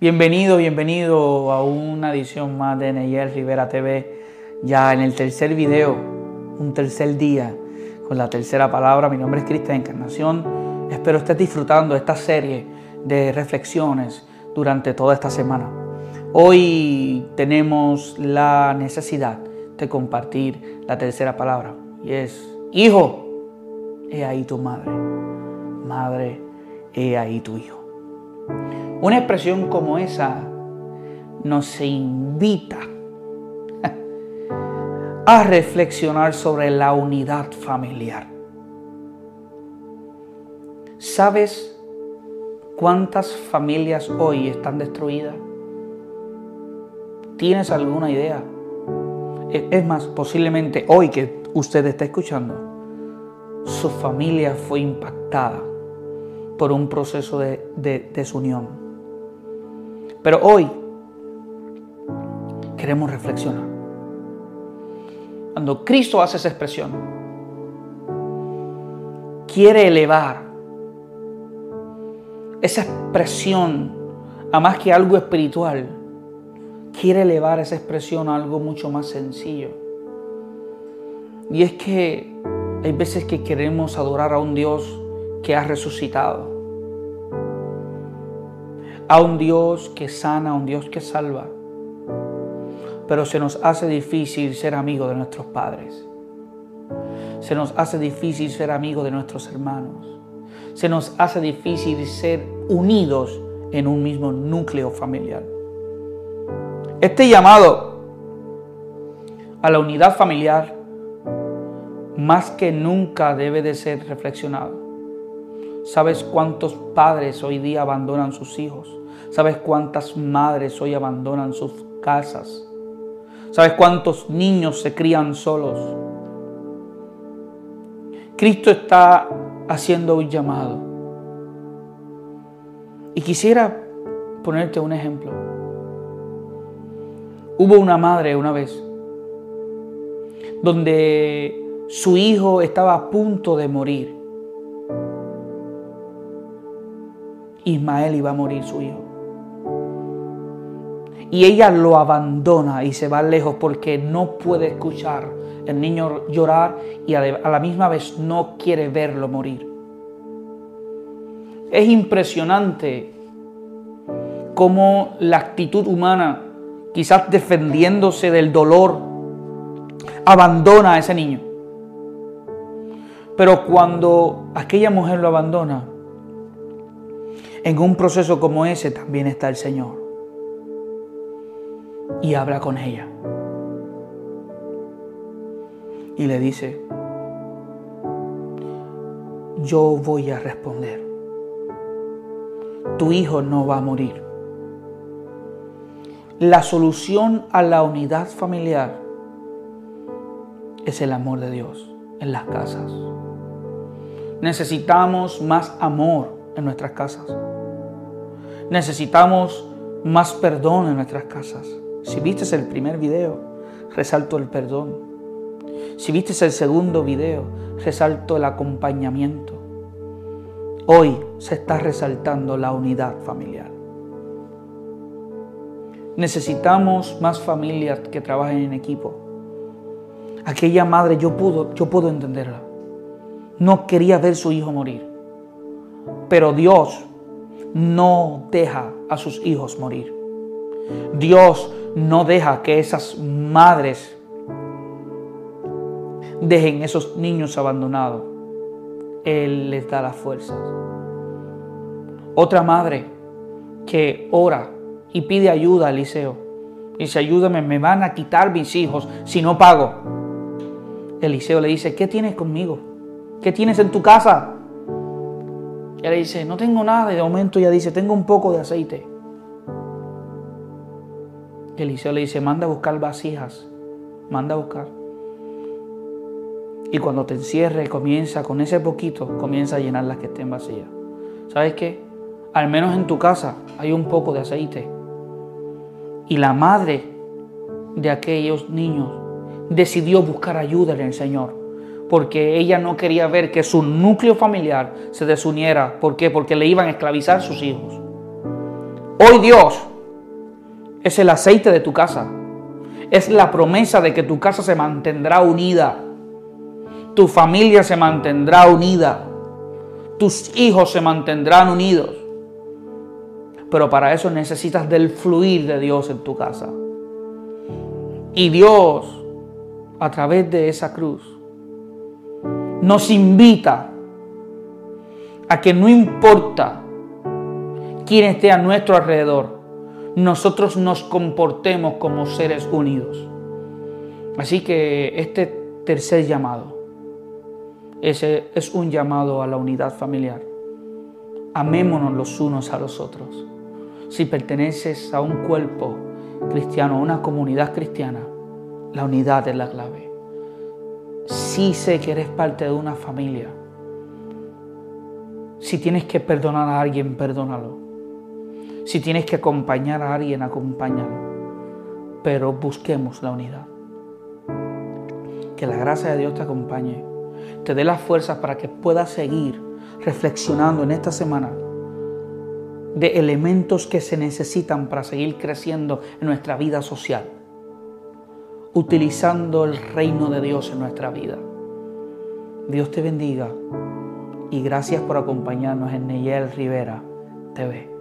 Bienvenido, bienvenido a una edición más de Neyel Rivera TV. Ya en el tercer video, un tercer día con la tercera palabra. Mi nombre es Cristian Encarnación. Espero estés disfrutando esta serie de reflexiones durante toda esta semana. Hoy tenemos la necesidad de compartir la tercera palabra y es, hijo, he ahí tu madre. Madre, he ahí tu hijo. Una expresión como esa nos invita a reflexionar sobre la unidad familiar. ¿Sabes cuántas familias hoy están destruidas? ¿Tienes alguna idea? Es más, posiblemente hoy que usted está escuchando, su familia fue impactada por un proceso de, desunión. Pero hoy queremos reflexionar. Cuando Cristo hace esa expresión, quiere elevar esa expresión a más que algo espiritual, quiere elevar esa expresión a algo mucho más sencillo. Y es que hay veces que queremos adorar a un Dios que ha resucitado a un Dios que sana, a un Dios que salva. Pero se nos hace difícil ser amigo de nuestros padres. Se nos hace difícil ser amigo de nuestros hermanos. Se nos hace difícil ser unidos en un mismo núcleo familiar. Este llamado a la unidad familiar más que nunca debe de ser reflexionado. ¿Sabes cuántos padres hoy día abandonan sus hijos? ¿Sabes cuántas madres hoy abandonan sus casas? ¿Sabes cuántos niños se crían solos? Cristo está haciendo un llamado. Y quisiera ponerte un ejemplo. Hubo una madre una vez donde su hijo estaba a punto de morir. Ismael iba a morir su hijo y ella lo abandona y se va lejos porque no puede escuchar el niño llorar y a la misma vez no quiere verlo morir. Es impresionante cómo la actitud humana, quizás defendiéndose del dolor, abandona a ese niño. Pero cuando aquella mujer lo abandona, en un proceso como ese también está el Señor y habla con ella. Y le dice, yo voy a responder. Tu hijo no va a morir. La solución a la unidad familiar es el amor de Dios en las casas. Necesitamos más amor en nuestras casas. Necesitamos más perdón en nuestras casas. Si viste el primer video, resalto el perdón. Si viste el segundo video, resalto el acompañamiento. Hoy se está resaltando la unidad familiar. Necesitamos más familias que trabajen en equipo. Aquella madre yo puedo, yo puedo entenderla. No quería ver su hijo morir. Pero Dios no deja a sus hijos morir. Dios no deja que esas madres dejen esos niños abandonados. Él les da las fuerzas. Otra madre que ora y pide ayuda a Eliseo. Dice, ayúdame, me van a quitar mis hijos si no pago. Eliseo le dice, ¿qué tienes conmigo? ¿Qué tienes en tu casa? Y le dice, no tengo nada. Y de momento ella dice, tengo un poco de aceite. Eliseo le dice, manda a buscar vasijas, manda a buscar. Y cuando te encierre, comienza con ese poquito, comienza a llenar las que estén vacías. ¿Sabes qué? Al menos en tu casa hay un poco de aceite. Y la madre de aquellos niños decidió buscar ayuda en el Señor. Porque ella no quería ver que su núcleo familiar se desuniera. ¿Por qué? Porque le iban a esclavizar sus hijos. Hoy Dios Es el aceite de tu casa. Es la promesa de que tu casa se mantendrá unida. Tu familia se mantendrá unida. Tus hijos se mantendrán unidos. Pero para eso necesitas del fluir de Dios en tu casa. Y Dios, a través de esa cruz, nos invita a que no importa quién esté a nuestro alrededor, nosotros nos comportemos como seres unidos. Así que este tercer llamado ese es un llamado a la unidad familiar. Amémonos los unos a los otros. Si perteneces a un cuerpo cristiano, a una comunidad cristiana, la unidad es la clave. Si sé que eres parte de una familia, si tienes que perdonar a alguien, perdónalo. Si tienes que acompañar a alguien, acompáñalo. Pero busquemos la unidad. Que la gracia de Dios te acompañe, te dé las fuerzas para que puedas seguir reflexionando en esta semana de elementos que se necesitan para seguir creciendo en nuestra vida social, utilizando el reino de Dios en nuestra vida. Dios te bendiga y gracias por acompañarnos en Neyel Rivera TV.